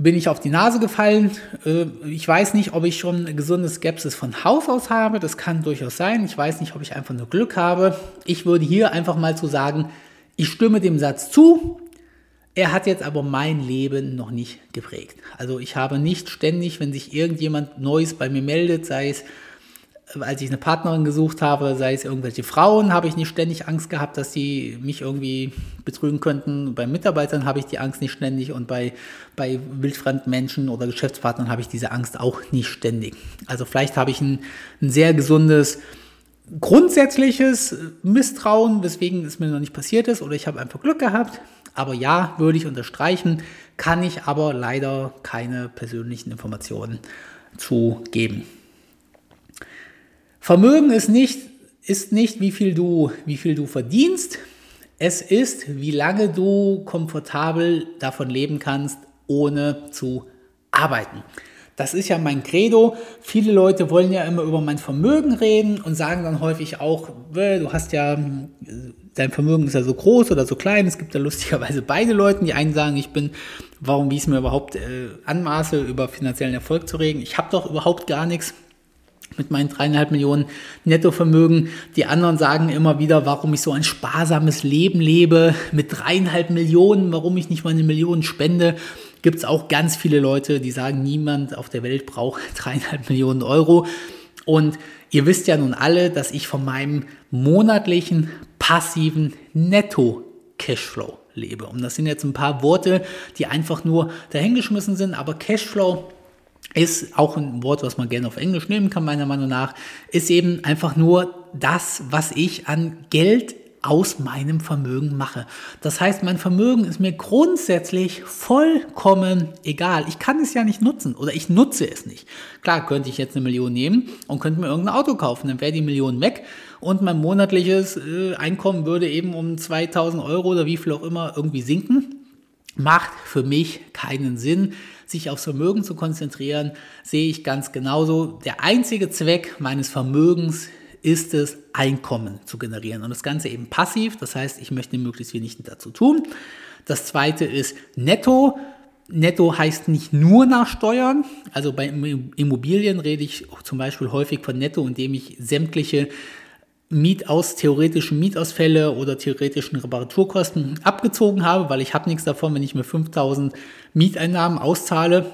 bin ich auf die Nase gefallen. Äh, ich weiß nicht, ob ich schon eine gesunde Skepsis von Haus aus habe. Das kann durchaus sein. Ich weiß nicht, ob ich einfach nur Glück habe. Ich würde hier einfach mal zu sagen, ich stimme dem Satz zu. Er hat jetzt aber mein Leben noch nicht geprägt. Also ich habe nicht ständig, wenn sich irgendjemand Neues bei mir meldet, sei es als ich eine Partnerin gesucht habe, sei es irgendwelche Frauen, habe ich nicht ständig Angst gehabt, dass sie mich irgendwie betrügen könnten. Bei Mitarbeitern habe ich die Angst nicht ständig und bei, bei wildfremden Menschen oder Geschäftspartnern habe ich diese Angst auch nicht ständig. Also vielleicht habe ich ein, ein sehr gesundes grundsätzliches Misstrauen, weswegen es mir noch nicht passiert ist oder ich habe einfach Glück gehabt. Aber ja, würde ich unterstreichen, kann ich aber leider keine persönlichen Informationen zu geben. Vermögen ist nicht, ist nicht wie, viel du, wie viel du verdienst. Es ist, wie lange du komfortabel davon leben kannst, ohne zu arbeiten. Das ist ja mein Credo. Viele Leute wollen ja immer über mein Vermögen reden und sagen dann häufig auch, du hast ja, dein Vermögen ist ja so groß oder so klein. Es gibt ja lustigerweise beide Leute. Die einen sagen, ich bin, warum, wie es mir überhaupt äh, anmaße, über finanziellen Erfolg zu reden. Ich habe doch überhaupt gar nichts mit meinen dreieinhalb Millionen Nettovermögen. Die anderen sagen immer wieder, warum ich so ein sparsames Leben lebe mit dreieinhalb Millionen, warum ich nicht mal eine Million spende. Gibt es auch ganz viele Leute, die sagen, niemand auf der Welt braucht dreieinhalb Millionen Euro. Und ihr wisst ja nun alle, dass ich von meinem monatlichen passiven Netto-Cashflow lebe. Und das sind jetzt ein paar Worte, die einfach nur dahingeschmissen sind, aber Cashflow ist auch ein Wort, was man gerne auf Englisch nehmen kann, meiner Meinung nach, ist eben einfach nur das, was ich an Geld aus meinem Vermögen mache. Das heißt, mein Vermögen ist mir grundsätzlich vollkommen egal. Ich kann es ja nicht nutzen oder ich nutze es nicht. Klar, könnte ich jetzt eine Million nehmen und könnte mir irgendein Auto kaufen, dann wäre die Million weg und mein monatliches äh, Einkommen würde eben um 2000 Euro oder wie viel auch immer irgendwie sinken. Macht für mich keinen Sinn sich aufs Vermögen zu konzentrieren, sehe ich ganz genauso. Der einzige Zweck meines Vermögens ist es, Einkommen zu generieren. Und das Ganze eben passiv, das heißt, ich möchte möglichst wenig dazu tun. Das zweite ist netto. Netto heißt nicht nur nach Steuern. Also bei Immobilien rede ich zum Beispiel häufig von Netto, indem ich sämtliche Mietaus, theoretischen Mietausfälle oder theoretischen Reparaturkosten abgezogen habe, weil ich habe nichts davon, wenn ich mir 5000 Mieteinnahmen auszahle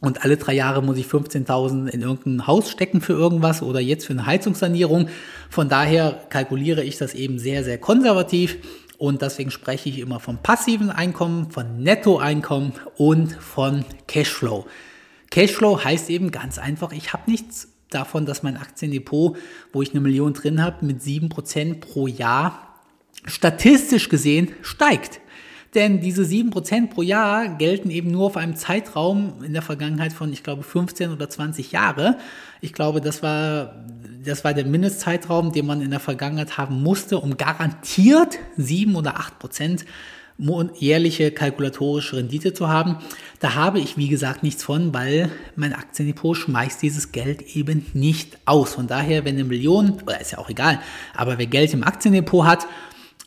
und alle drei Jahre muss ich 15.000 in irgendein Haus stecken für irgendwas oder jetzt für eine Heizungssanierung. Von daher kalkuliere ich das eben sehr, sehr konservativ und deswegen spreche ich immer vom passiven Einkommen, von Nettoeinkommen und von Cashflow. Cashflow heißt eben ganz einfach, ich habe nichts davon, dass mein Aktiendepot, wo ich eine Million drin habe, mit sieben Prozent pro Jahr statistisch gesehen steigt. Denn diese sieben Prozent pro Jahr gelten eben nur auf einem Zeitraum in der Vergangenheit von, ich glaube, 15 oder 20 Jahre. Ich glaube, das war, das war der Mindestzeitraum, den man in der Vergangenheit haben musste, um garantiert sieben oder acht Prozent jährliche kalkulatorische Rendite zu haben. Da habe ich, wie gesagt, nichts von, weil mein Aktiendepot schmeißt dieses Geld eben nicht aus. Von daher, wenn eine Million, oder ist ja auch egal, aber wer Geld im Aktiendepot hat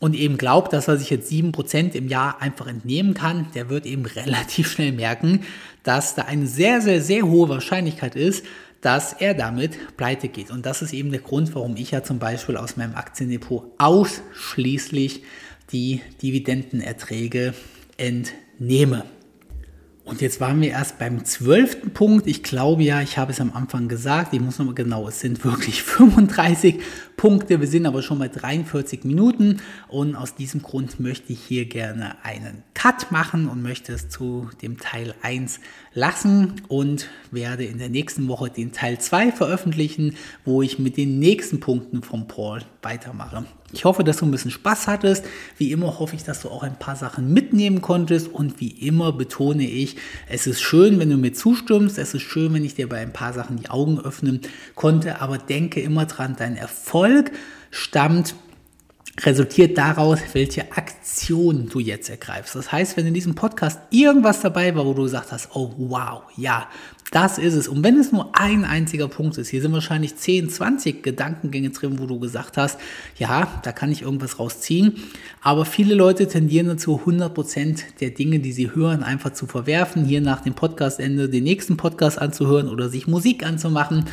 und eben glaubt, dass er sich jetzt sieben Prozent im Jahr einfach entnehmen kann, der wird eben relativ schnell merken, dass da eine sehr, sehr, sehr hohe Wahrscheinlichkeit ist, dass er damit pleite geht. Und das ist eben der Grund, warum ich ja zum Beispiel aus meinem Aktiendepot ausschließlich die Dividendenerträge entnehme. Und jetzt waren wir erst beim zwölften Punkt. Ich glaube ja, ich habe es am Anfang gesagt. Ich muss nochmal genau, es sind wirklich 35 Punkte. Wir sind aber schon bei 43 Minuten. Und aus diesem Grund möchte ich hier gerne einen Cut machen und möchte es zu dem Teil 1 lassen und werde in der nächsten Woche den Teil 2 veröffentlichen, wo ich mit den nächsten Punkten von Paul weitermache. Ich hoffe, dass du ein bisschen Spaß hattest. Wie immer hoffe ich, dass du auch ein paar Sachen mitnehmen konntest. Und wie immer betone ich, es ist schön, wenn du mir zustimmst. Es ist schön, wenn ich dir bei ein paar Sachen die Augen öffnen konnte. Aber denke immer dran, dein Erfolg stammt resultiert daraus, welche Aktion du jetzt ergreifst. Das heißt, wenn in diesem Podcast irgendwas dabei war, wo du gesagt hast, oh wow, ja, das ist es. Und wenn es nur ein einziger Punkt ist, hier sind wahrscheinlich 10, 20 Gedankengänge drin, wo du gesagt hast, ja, da kann ich irgendwas rausziehen. Aber viele Leute tendieren dazu, 100% der Dinge, die sie hören, einfach zu verwerfen, hier nach dem Podcastende den nächsten Podcast anzuhören oder sich Musik anzumachen.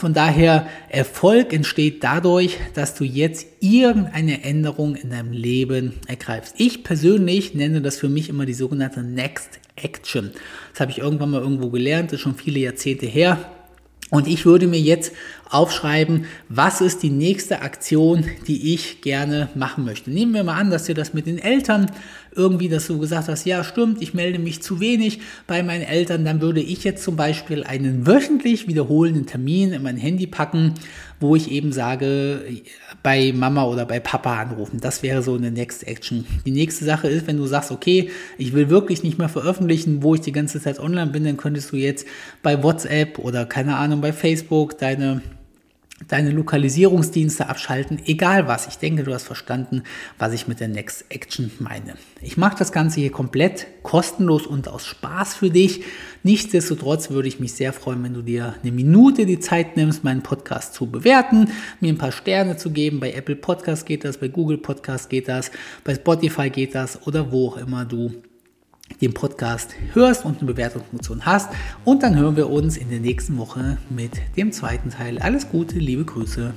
Von daher, Erfolg entsteht dadurch, dass du jetzt irgendeine Änderung in deinem Leben ergreifst. Ich persönlich nenne das für mich immer die sogenannte Next Action. Das habe ich irgendwann mal irgendwo gelernt, das ist schon viele Jahrzehnte her. Und ich würde mir jetzt aufschreiben, was ist die nächste Aktion, die ich gerne machen möchte. Nehmen wir mal an, dass dir das mit den Eltern irgendwie, dass du gesagt hast, ja stimmt, ich melde mich zu wenig bei meinen Eltern, dann würde ich jetzt zum Beispiel einen wöchentlich wiederholenden Termin in mein Handy packen, wo ich eben sage, bei Mama oder bei Papa anrufen. Das wäre so eine Next Action. Die nächste Sache ist, wenn du sagst, okay, ich will wirklich nicht mehr veröffentlichen, wo ich die ganze Zeit online bin, dann könntest du jetzt bei WhatsApp oder keine Ahnung, bei Facebook deine deine Lokalisierungsdienste abschalten, egal was. Ich denke, du hast verstanden, was ich mit der Next Action meine. Ich mache das Ganze hier komplett kostenlos und aus Spaß für dich. Nichtsdestotrotz würde ich mich sehr freuen, wenn du dir eine Minute die Zeit nimmst, meinen Podcast zu bewerten, mir ein paar Sterne zu geben. Bei Apple Podcast geht das, bei Google Podcast geht das, bei Spotify geht das oder wo auch immer du den Podcast hörst und eine Bewertungsfunktion hast. Und dann hören wir uns in der nächsten Woche mit dem zweiten Teil. Alles Gute, liebe Grüße.